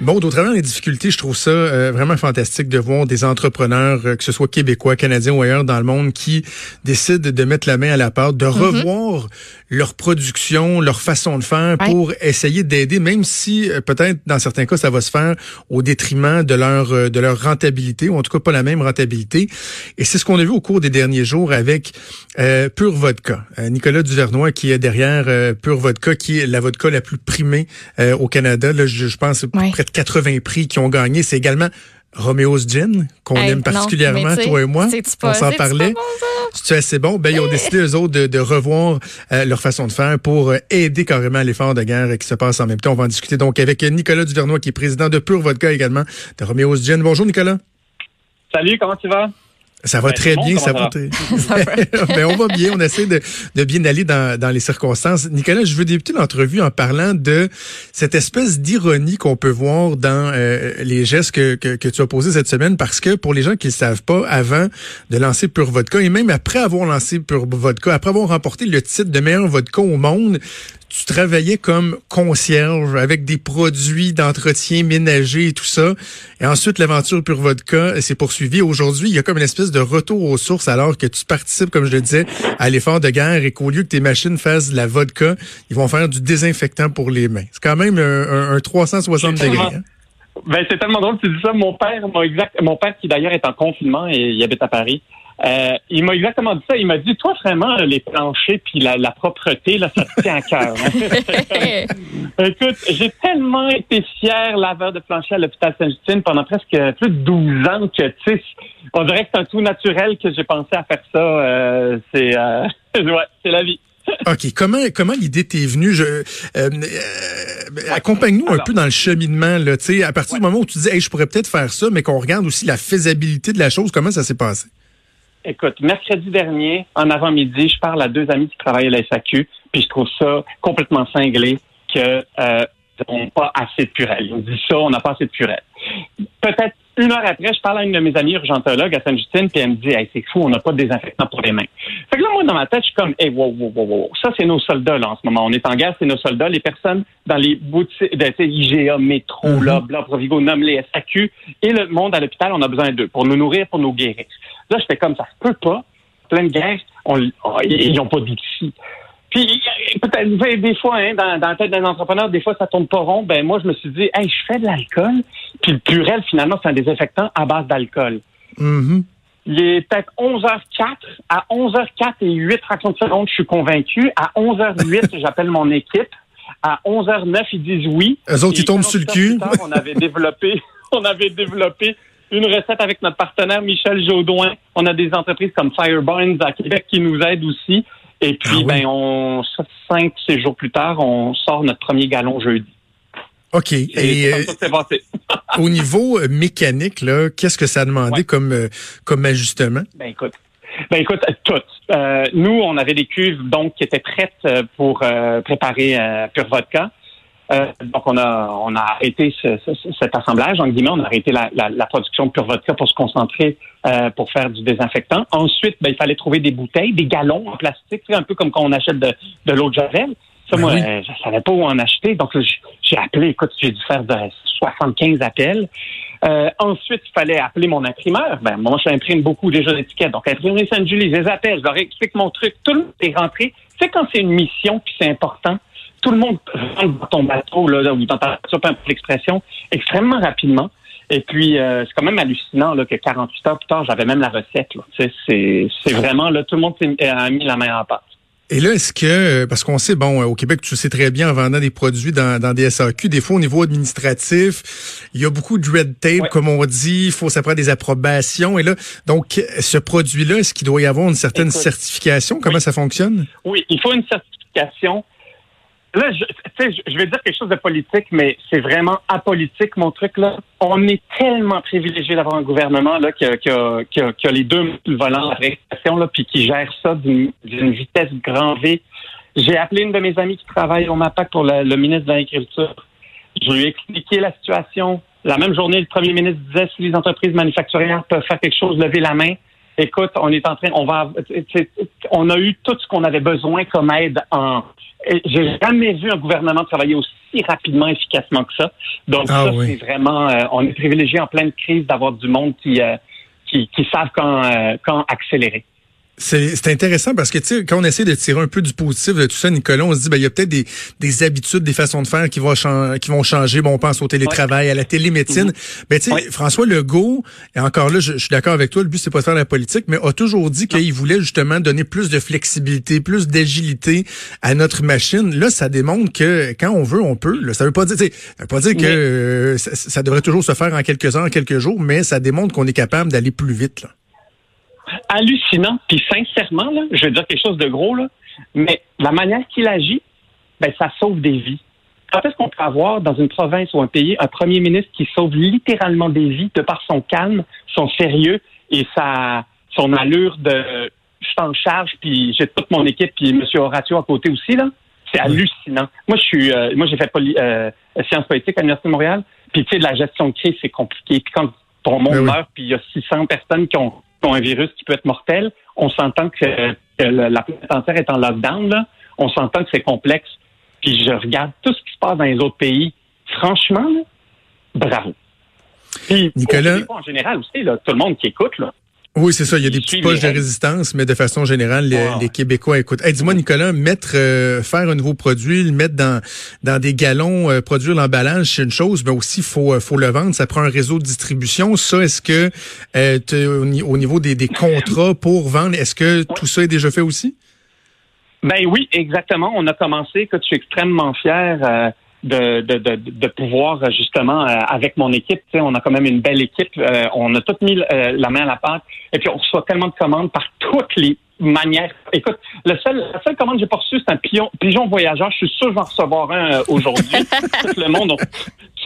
Bon, au travers des difficultés, je trouve ça euh, vraiment fantastique de voir des entrepreneurs, euh, que ce soit québécois, canadiens ou ailleurs dans le monde, qui décident de mettre la main à la pâte, de mhm. revoir leur production, leur façon de faire pour essayer d'aider, même si euh, peut-être dans certains cas ça va se faire au détriment de leur de leur rentabilité, ou en tout cas pas la même rentabilité. Et c'est ce qu'on a vu au cours des derniers jours avec euh, Pure Vodka. Nicolas Duvernois qui est derrière Pure Vodka, qui est la vodka la plus primée au Canada. Là, je, je pense près 80 prix qui ont gagné. C'est également Romeo's Gin, qu'on aime particulièrement, toi et moi. On s'en parlait. C'est assez bon? Ben, ils ont décidé, eux autres, de, revoir euh, leur façon de faire pour euh, aider carrément l'effort de guerre qui se passe en même temps. On va en discuter donc avec Nicolas Duvernois, qui est président de Pure Vodka également, de Romeo's Gin. Bonjour, Nicolas. Salut, comment tu vas? Ça va ben, très bien, ça va. très... ben, on va bien, on essaie de, de bien aller dans, dans, les circonstances. Nicolas, je veux débuter l'entrevue en parlant de cette espèce d'ironie qu'on peut voir dans euh, les gestes que, que, que, tu as posés cette semaine, parce que pour les gens qui ne savent pas, avant de lancer Pure Vodka, et même après avoir lancé Pure Vodka, après avoir remporté le titre de meilleur vodka au monde, tu travaillais comme concierge avec des produits d'entretien ménager et tout ça. Et ensuite, l'aventure Pure Vodka s'est poursuivie. Aujourd'hui, il y a comme une espèce de retour aux sources alors que tu participes, comme je le disais, à l'effort de guerre et qu'au lieu que tes machines fassent de la vodka, ils vont faire du désinfectant pour les mains. C'est quand même un, 360 degrés. Hein? Ben, c'est tellement drôle que tu dis ça. Mon père, mon, exact, mon père qui d'ailleurs est en confinement et il habite à Paris, euh, il m'a exactement dit ça. Il m'a dit, toi, vraiment, les planchers puis la, la propreté, là, ça te tient à cœur. Hein. Écoute, j'ai tellement été fier laveur de plancher à l'hôpital Sainte-Justine pendant presque plus de 12 ans que, tu sais, on dirait que c'est un tout naturel que j'ai pensé à faire ça. Euh, c'est, euh, ouais, c'est la vie. OK. Comment comment l'idée t'est venue? Je, euh, euh, accompagne-nous un peu dans le cheminement. Là, à partir du moment où tu dis hey, je pourrais peut-être faire ça, mais qu'on regarde aussi la faisabilité de la chose, comment ça s'est passé? Écoute, mercredi dernier, en avant-midi, je parle à deux amis qui travaillent à la SAQ, puis je trouve ça complètement cinglé que euh, on n'a pas assez de purée. Ils me disent ça, on n'a pas assez de purée. Peut-être une heure après, je parle à une de mes amies urgentologues à Sainte-Justine, puis elle me dit hey, c'est fou, on n'a pas de désinfectant pour les mains. Fait que là, moi, dans ma tête, je suis comme hey, wow, wow, wow, wow. Ça, c'est nos soldats là en ce moment. On est en guerre, c'est nos soldats. Les personnes dans les boutiques, de, IGA, métro, mm là, Bla, Provigo, nomme les SAQ, et le monde à l'hôpital, on a besoin d'eux pour nous nourrir, pour nous guérir. Là, je fais comme ça se peut pas. Plein de guerres, on, ils n'ont pas d'outils. Puis peut-être des fois, hein, dans, dans la tête d'un entrepreneur, des fois ça tourne pas rond. Ben moi, je me suis dit, hey, je fais de l'alcool. Puis le purel, finalement, c'est un désinfectant à base d'alcool. Mm-hmm. Il est peut-être 11h04. À 11h04 et 8 fractions de seconde, je suis convaincu. À 11h08, j'appelle mon équipe. À 11h09, ils disent oui. Eux autres, ils tombent sur le cul. on avait développé, on avait développé une recette avec notre partenaire Michel Jaudoin. On a des entreprises comme Fireburns à Québec qui nous aident aussi. Et puis, ah ben, on, cinq, six jours plus tard, on sort notre premier galon jeudi. OK. Et, euh, au niveau euh, mécanique, là, qu'est-ce que ça a demandé comme, euh, comme ajustement? Ben écoute, ben écoute, tout. nous, on avait des cuves donc qui étaient prêtes pour préparer Pure Vodka. Donc on a on a arrêté cet assemblage en guillemets, on a arrêté la, la, production de Pure Vodka pour se concentrer pour faire du désinfectant. Ensuite, ben, il fallait trouver des bouteilles, des galons en plastique, un peu comme quand on achète de, de l'eau de javel. Ça, ben moi, euh, je savais pas où en acheter. Donc, j'ai appelé. Écoute, j'ai dû faire de 75 appels. Euh, ensuite, il fallait appeler mon imprimeur. Ben, moi, j'imprime beaucoup déjà d'étiquettes. Donc, imprimer Saint-Julie, les appels, je leur explique mon truc. Tout le monde est rentré. Tu sais, quand c'est une mission, puis c'est important, tout le monde rentre dans ton bateau, là, ou dans ta l'expression, extrêmement rapidement. Et puis, euh, c'est quand même hallucinant là, que 48 heures plus tard, j'avais même la recette. C'est vraiment, là, tout le monde a mis la main en pâte. Et là, est-ce que, parce qu'on sait, bon, au Québec, tu sais très bien, en vendant des produits dans, dans des SAQ, des fois au niveau administratif, il y a beaucoup de red tape, comme on dit, il faut, ça prend des approbations. Et là, donc, ce produit-là, est-ce qu'il doit y avoir une certaine certification? Comment ça fonctionne? Oui, il faut une certification. Là, je, je vais dire quelque chose de politique, mais c'est vraiment apolitique, mon truc, là. On est tellement privilégié d'avoir un gouvernement, là, qui a, les deux volants de la là, puis qui gère ça d'une vitesse grand V. J'ai appelé une de mes amies qui travaille au MAPAC pour le, ministre de l'Agriculture. Je lui ai expliqué la situation. La même journée, le premier ministre disait si les entreprises manufacturières peuvent faire quelque chose, lever la main. Écoute, on est en train, on va, on a eu tout ce qu'on avait besoin comme aide en. J'ai jamais vu un gouvernement travailler aussi rapidement, efficacement que ça. Donc ah ça, c'est vraiment, euh, on est privilégié en pleine crise d'avoir du monde qui, euh, qui, qui savent quand, euh, quand accélérer. C'est intéressant parce que, tu sais, quand on essaie de tirer un peu du positif de tout ça, Nicolas, on se dit, ben, il y a peut-être des, des habitudes, des façons de faire qui vont, qui vont changer. Bon, on pense au télétravail, à la télémédecine. Mais mm-hmm. ben, tu sais, François Legault, et encore là, je, suis d'accord avec toi, le but, c'est pas de faire la politique, mais a toujours dit qu'il voulait justement donner plus de flexibilité, plus d'agilité à notre machine. Là, ça démontre que quand on veut, on peut. Là. Ça veut pas dire, ça veut pas dire que euh, ça, ça, devrait toujours se faire en quelques heures, en quelques jours, mais ça démontre qu'on est capable d'aller plus vite. Là hallucinant. Puis sincèrement, là, je vais dire quelque chose de gros, là, mais la manière qu'il agit, ben, ça sauve des vies. Quand est-ce qu'on peut avoir dans une province ou un pays un premier ministre qui sauve littéralement des vies de par son calme, son sérieux et sa son allure de je suis en charge puis j'ai toute mon équipe puis M. Horatio à côté aussi là, c'est hallucinant. Moi je suis euh, moi j'ai fait euh, sciences politiques à l'université de Montréal puis tu sais la gestion de crise c'est compliqué puis quand ton monde ben meurt puis il y a 600 personnes qui ont ont un virus qui peut être mortel, on s'entend que, la planète entière est en lockdown, là. on s'entend que c'est complexe. Puis je regarde tout ce qui se passe dans les autres pays. Franchement, bravo. Puis, Nicolas, en général aussi, là, tout le monde qui écoute, là, oui, c'est ça. Il y a des petites poches de résistance, mais de façon générale, les, Québécois écoutent. dis-moi, Nicolas, mettre, euh, faire un nouveau produit, le mettre dans dans des galons, euh, produire l'emballage, c'est une chose, mais aussi faut euh, faut le vendre. Ça prend un réseau de distribution. Ça, est-ce que au niveau des, des contrats pour vendre, est-ce que tout ça est déjà fait aussi? Ben oui, exactement. On a commencé. Que je suis extrêmement fier de, de, de, de, pouvoir justement euh, avec mon équipe, on a quand même une belle équipe, euh, on a tout mis euh, la main à la pâte et puis on reçoit tellement de commandes par toutes les manières. Écoute, le seul, la seule commande que j'ai pas reçue, c'est un pigeon, pigeon voyageur. Je suis sûr que je vais en recevoir un aujourd'hui. tout le monde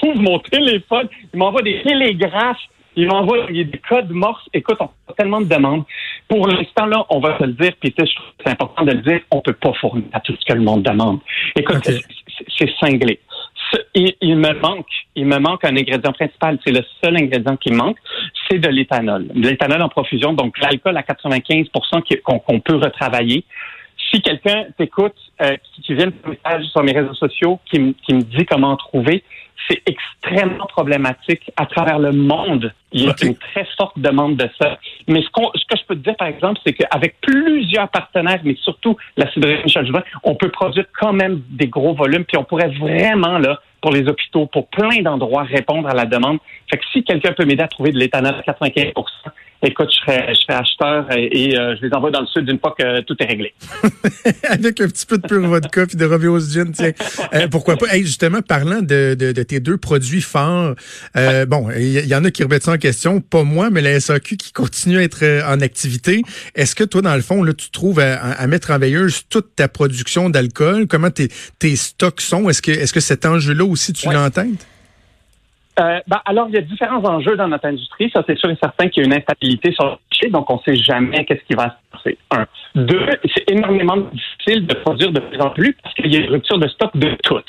trouve mon téléphone, il m'envoie des télégraphes il m'envoie des codes morse. Écoute, on a tellement de demandes. Pour l'instant, là, on va se le dire, puis je trouve que c'est important de le dire, on peut pas fournir à tout ce que le monde demande. Écoute, c'est cinglé. Il, il, me manque, il me manque un ingrédient principal. C'est le seul ingrédient qui manque, c'est de l'éthanol. De l'éthanol en profusion, donc l'alcool à 95% qu'on peut retravailler. Si quelqu'un t'écoute, euh, qui, vient de message sur mes réseaux sociaux, qui, qui me dit comment trouver, c'est extrêmement problématique à travers le monde. Il y a une très forte demande de ça. Mais ce, ce, que je peux te dire, par exemple, c'est qu'avec plusieurs partenaires, mais surtout la cidrerie Michel on peut produire quand même des gros volumes, puis on pourrait vraiment, là, pour les hôpitaux, pour plein d'endroits, répondre à la demande. Fait que si quelqu'un peut m'aider à trouver de l'éthanol à 95 écoute, je serais, je serais acheteur et, euh, je les envoie dans le sud d'une fois que tout est réglé. Avec un petit peu de pure vodka puis de Romeo's Gin, tiens. Euh, pourquoi pas? Hey, justement, parlant de, de, de, tes deux produits forts, euh, bon, il y, en a qui remettent ça en question, pas moi, mais la SAQ qui continue à être en activité. Est-ce que toi, dans le fond, là, tu trouves à, mettre en veilleuse toute ta production d'alcool? Comment tes, tes stocks sont? Est-ce que, est-ce que cet enjeu-là aussi, tu ouais. Euh, ben, alors, il y a différents enjeux dans notre industrie. Ça, c'est sûr et certain qu'il y a une instabilité sur le marché, donc on ne sait jamais qu'est-ce qui va se passer. Un. Deux, c'est énormément difficile de produire de plus en plus parce qu'il y a une rupture de stock de toutes.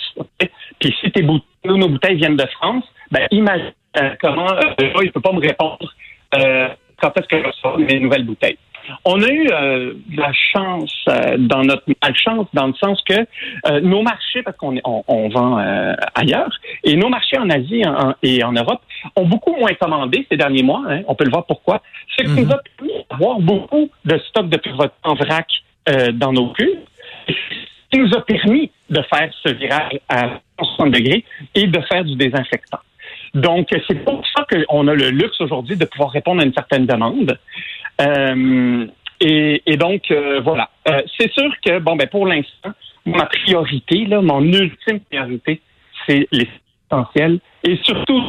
Puis si tes bouteilles, nos bouteilles viennent de France, ben imagine euh, comment euh, il ne peut pas me répondre euh, quand est-ce que je reçois mes nouvelles bouteilles. On a eu euh, la chance euh, dans notre malchance dans le sens que euh, nos marchés, parce qu'on on, vend ailleurs, et nos marchés en Asie et en Europe ont beaucoup moins commandé ces derniers mois. Hein, on peut le voir pourquoi. Ce qui nous a permis d'avoir beaucoup de stocks de pivote en vrac dans nos cuves. Ce qui nous a permis de faire ce virage à 60 degrés et de faire du désinfectant. Donc, c'est pour ça qu'on a le luxe aujourd'hui de pouvoir répondre à une certaine demande. Euh, et, donc, euh, voilà. Euh, c'est sûr que, bon, ben, pour l'instant, ma priorité, là, mon ultime priorité, c'est Et surtout,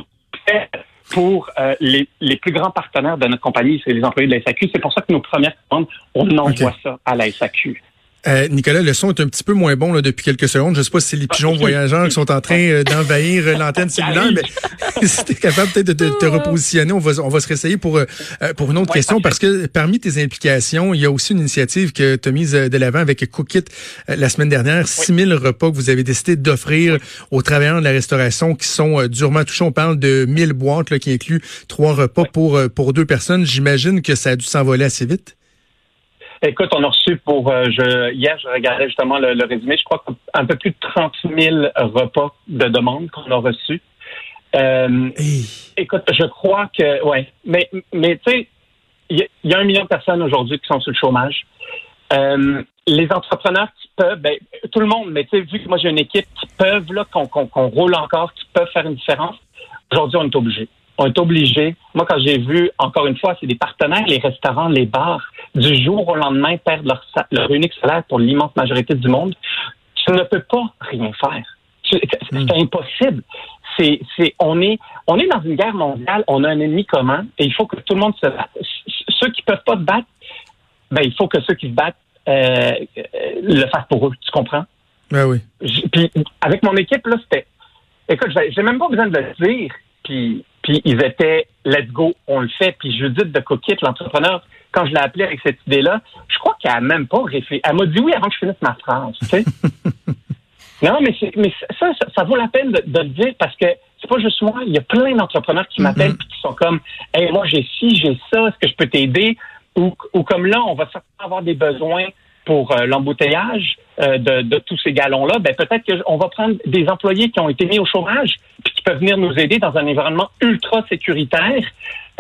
pour les, les, plus grands partenaires de notre compagnie, c'est les employés de la SAQ. C'est pour ça que nos premières commandes, on envoie ça à la SAQ. Euh, Nicolas, le son est un petit peu moins bon là, depuis quelques secondes. Je sais pas si c'est les pigeons voyageurs qui sont en train euh, d'envahir euh, l'antenne cellulaire, mais si tu es capable peut-être de te, repositionner, on va, on va se réessayer pour, pour une autre question, parce que parmi tes implications, il y a aussi une initiative que tu as mise de l'avant avec Cookit la semaine dernière. 6000 repas que vous avez décidé d'offrir aux travailleurs de la restauration qui sont durement touchés. On parle de 1000 boîtes là, qui incluent trois repas pour, pour deux personnes. J'imagine que ça a dû s'envoler assez vite. Écoute, on a reçu pour euh, je, hier, je regardais justement le, résumé. Je crois qu'un peu plus de 30 000 repas de demande qu'on a reçus. Euh, écoute, je crois que ouais, mais mais tu sais, il y, a un million de personnes aujourd'hui qui sont sur le chômage. Euh, les entrepreneurs qui peuvent, ben, tout le monde, mais tu sais, vu que moi j'ai une équipe qui peuvent là, qu'on roule encore, qui peuvent faire une différence. Aujourd'hui, on est obligé on est obligé. Moi, quand j'ai vu, encore une fois, c'est des partenaires, les restaurants, les bars, du jour au lendemain, perdre leur, leur unique salaire pour l'immense majorité du monde. Tu ne peux pas rien faire. C'est hmm. impossible. C'est, c'est, on est, on est dans une guerre mondiale. On a un ennemi commun et il faut que tout le monde se batte. Ceux qui peuvent pas se battre, ben, il faut que ceux qui se battent euh, le fassent pour eux. Tu comprends? Ben oui. Puis avec mon équipe là, c'était. Écoute, j'ai même pas besoin de le dire. Puis puis ils étaient let's go, on le fait. Puis Judith de Coquette, l'entrepreneur, quand je l'ai appelée avec cette idée-là, je crois qu'elle a même pas réfléchi. Elle m'a dit oui avant que je finisse ma phrase. Tu sais? non, mais, mais ça, ça, vaut la peine de, le dire parce que c'est pas juste moi. Il y a plein d'entrepreneurs qui m'appellent et qui sont comme Hey, moi j'ai ci, j'ai ça, est-ce que je peux t'aider? Ou, ou comme là, on va certainement avoir des besoins pour euh, l'embouteillage euh, de, tous ces galons-là, ben peut-être qu'on va prendre des employés qui ont été mis au chômage puis qui peuvent venir nous aider dans un environnement ultra sécuritaire,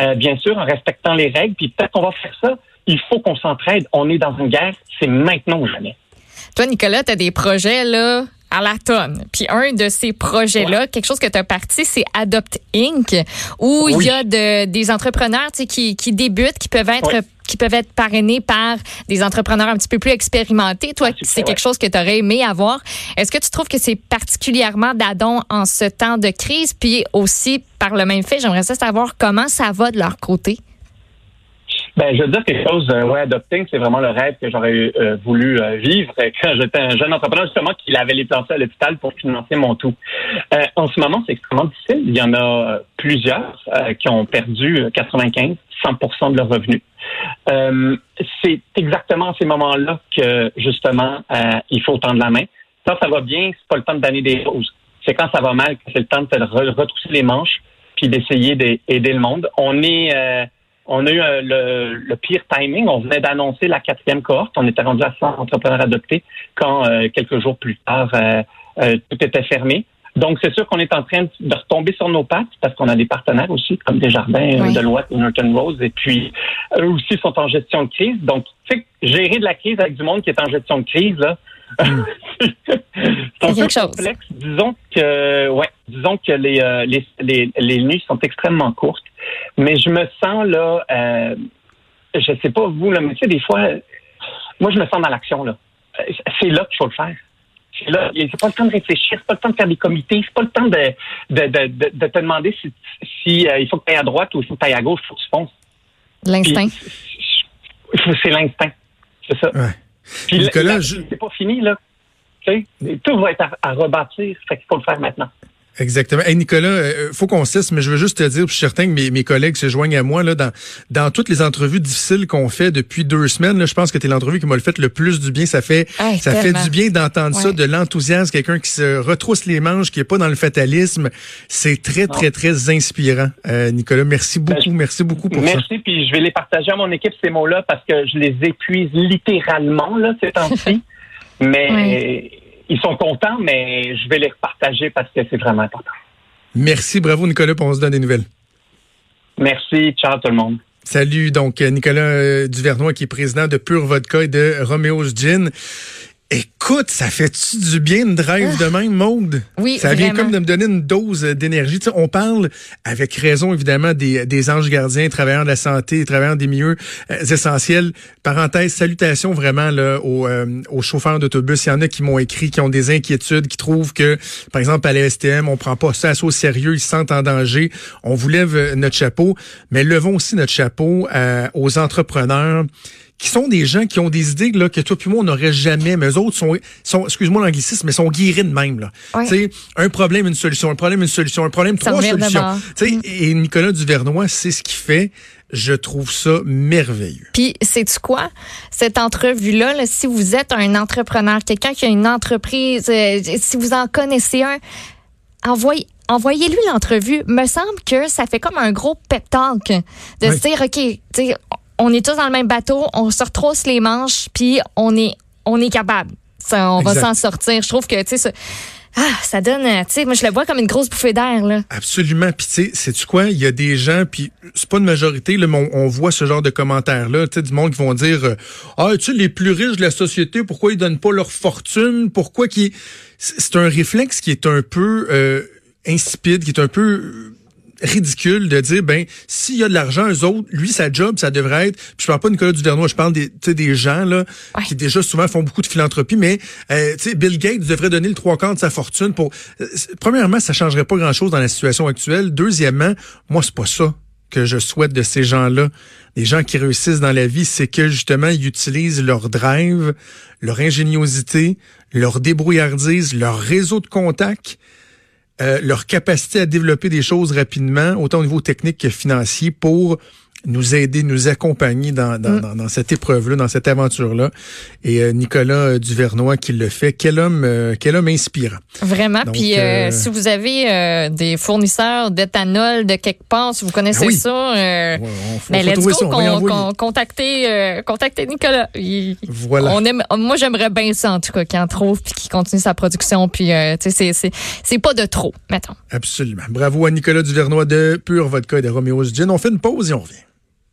euh, bien sûr, en respectant les règles. Puis peut-être qu'on va faire ça. Il faut qu'on s'entraide. On est dans une guerre. C'est maintenant ou jamais. Toi, Nicolas, tu as des projets là à la tonne. Puis un de ces projets-là, quelque chose que tu as parti, c'est Adopt Inc., où il y a de, des entrepreneurs qui, qui débutent, qui peuvent être qui peuvent être parrainés par des entrepreneurs un petit peu plus expérimentés. Toi, c'est quelque chose que tu aurais aimé avoir. Est-ce que tu trouves que c'est particulièrement d'adon en ce temps de crise? Puis aussi, par le même fait, j'aimerais savoir comment ça va de leur côté. Ben, je veux dire quelque chose, euh, ouais, adopting, c'est vraiment le rêve que j'aurais euh, voulu euh, vivre quand j'étais un jeune entrepreneur, justement, qui avait les plantés à l'hôpital pour financer mon tout. en ce moment, c'est extrêmement difficile. Il y en a plusieurs qui ont perdu 95, 100% de leurs revenus. c'est exactement à ces moments-là que, justement, il faut tendre la main. Quand ça va bien, c'est pas le temps de donner des roses. C'est quand ça va mal que c'est le temps de retrousser les manches puis d'essayer d'aider le monde. On est on a eu euh, le, pire timing. On venait d'annoncer la quatrième cohorte. On était rendu à 100 entrepreneurs adoptés quand euh, quelques jours plus tard, euh, tout était fermé. Donc, c'est sûr qu'on est en train de retomber sur nos pattes parce qu'on a des partenaires aussi, comme Desjardins, oui. Deloitte et Norton Rose. Et puis, eux aussi sont en gestion de crise. Donc, tu sais, gérer de la crise avec du monde qui est en gestion de crise, là, c'est un peu complexe. Disons que, ouais, disons que les, les, les, les nuits sont extrêmement courtes. Mais je me sens là, euh, je sais pas vous, là, mais tu sais, des fois, moi, je me sens dans l'action, là. C'est là qu'il faut le faire. C'est là, c'est pas le temps de réfléchir, c'est pas le temps de faire des comités, c'est pas le temps de, de, de, de te demander si, si euh, il faut que tu ailles à droite ou si tu ailles à gauche, il faut que tu fonces. L'instinct. C'est l'instinct. C'est ça. Ouais. Puis Nicolas, je... c'est pas fini, là. Tu sais, tout va être à, à rebâtir, fait qu'il faut le faire maintenant. Exactement. Hey Nicolas, euh, faut qu'on cesse, mais je veux juste te dire, je suis certain que mes, mes collègues se joignent à moi là dans dans toutes les entrevues difficiles qu'on fait depuis deux semaines. Là, je pense que tu es l'entrevue qui m'a le fait le plus du bien. Ça fait ça fait du bien d'entendre ça, de l'enthousiasme, quelqu'un qui se retrousse les manches, qui est pas dans le fatalisme. C'est très très très inspirant. Euh, Nicolas, merci ben, beaucoup, merci beaucoup pour ça. Merci, puis je vais les partager à mon équipe ces mots-là parce que je les épuise littéralement là ces temps-ci. mais ils sont contents, mais je vais les repartager parce que c'est vraiment important. Merci, bravo Nicolas, on se donne des nouvelles. Merci, ciao tout le monde. Salut, donc Nicolas euh, Duvernois qui est président de Pure Vodka et de Romeo's Gin. Écoute, ça fait-tu du bien de drive de même, Maude? Oui, Ça vient comme de me donner une dose d'énergie. Tu sais, on parle avec raison, évidemment, des, des anges gardiens, travailleurs de la santé, travailleurs des milieux euh, essentiels. Parenthèse, salutations vraiment là, aux, euh, aux chauffeurs d'autobus. Il y en a qui m'ont écrit, qui ont des inquiétudes, qui trouvent que, par exemple, à la STM, on prend pas ça assez au sérieux, ils se sentent en danger. On vous lève euh, notre chapeau, mais levons aussi notre chapeau aux entrepreneurs qui sont des gens qui ont des idées là, que toi puis moi, on n'aurait jamais, mais eux autres sont, sont excuse-moi l'anglicisme, mais sont guéris de même. Là. Ouais. Un problème, une solution, un problème, une solution, un problème, Ça trois solutions. sais Et Nicolas Duvernois, c'est ce qu'il fait. Je trouve ça merveilleux. Puis, sais-tu quoi? Cette entrevue-là, là, si vous êtes un entrepreneur, quelqu'un qui a une entreprise, euh, si vous en connaissez un, envoyez, envoyez-lui l'entrevue. Me semble que ça fait comme un gros pep talk de Oui. se dire, OK, tu sais, on est tous dans le même bateau, on se retrousse les manches, puis on est, on est capable. Ça, on va s'en sortir. Je trouve que, tu sais, ça, ah, ça donne, euh, tu sais, moi, je le vois comme une grosse bouffée d'air, là. Absolument. Puis tu sais, sais-tu quoi? Il y a des gens, puis c'est pas une majorité, là, mais on, on voit ce genre de commentaires-là, tu sais, du monde qui vont dire euh, Ah, tu sais, les plus riches de la société, pourquoi ils donnent pas leur fortune? Pourquoi qu'ils. C'est c'est un réflexe qui est un peu euh, insipide, qui est un peu ridicule de dire ben s'il y a de l'argent eux autres lui sa job ça devrait être puis je parle pas de Nicolas Duvernois je parle des des gens là Ouais. qui déjà souvent font beaucoup de philanthropie mais euh, tu sais Bill Gates devrait donner le trois quarts de sa fortune pour euh, premièrement ça changerait pas grand chose dans la situation actuelle deuxièmement moi c'est pas ça que je souhaite de ces gens-là les gens qui réussissent dans la vie c'est que justement ils utilisent leur drive leur ingéniosité leur débrouillardise leur réseau de contacts euh, leur capacité à développer des choses rapidement, autant au niveau technique que financier, pour nous aider, nous accompagner dans, dans, Mm. dans, dans cette épreuve-là, dans cette aventure-là. Et euh, Nicolas euh, Duvernois qui le fait, quel homme, euh, quel homme inspirant. Vraiment. Donc, Puis euh, euh, si vous avez euh, des fournisseurs d'éthanol de quelque part, si vous connaissez Ah oui. ça, euh, Ouais, on, ben, let's go, ça, on con- con- contactez, euh, contactez Nicolas. Il- Voilà. on aime, moi, j'aimerais bien ça, en tout cas, qu'il en trouve puis qu'il continue sa production. Puis, euh, tu sais, c'est- c'est- c'est pas de trop, mettons. Absolument. Bravo à Nicolas Duvernois de Pure Vodka et de Roméo's Gin. On fait une pause et on revient.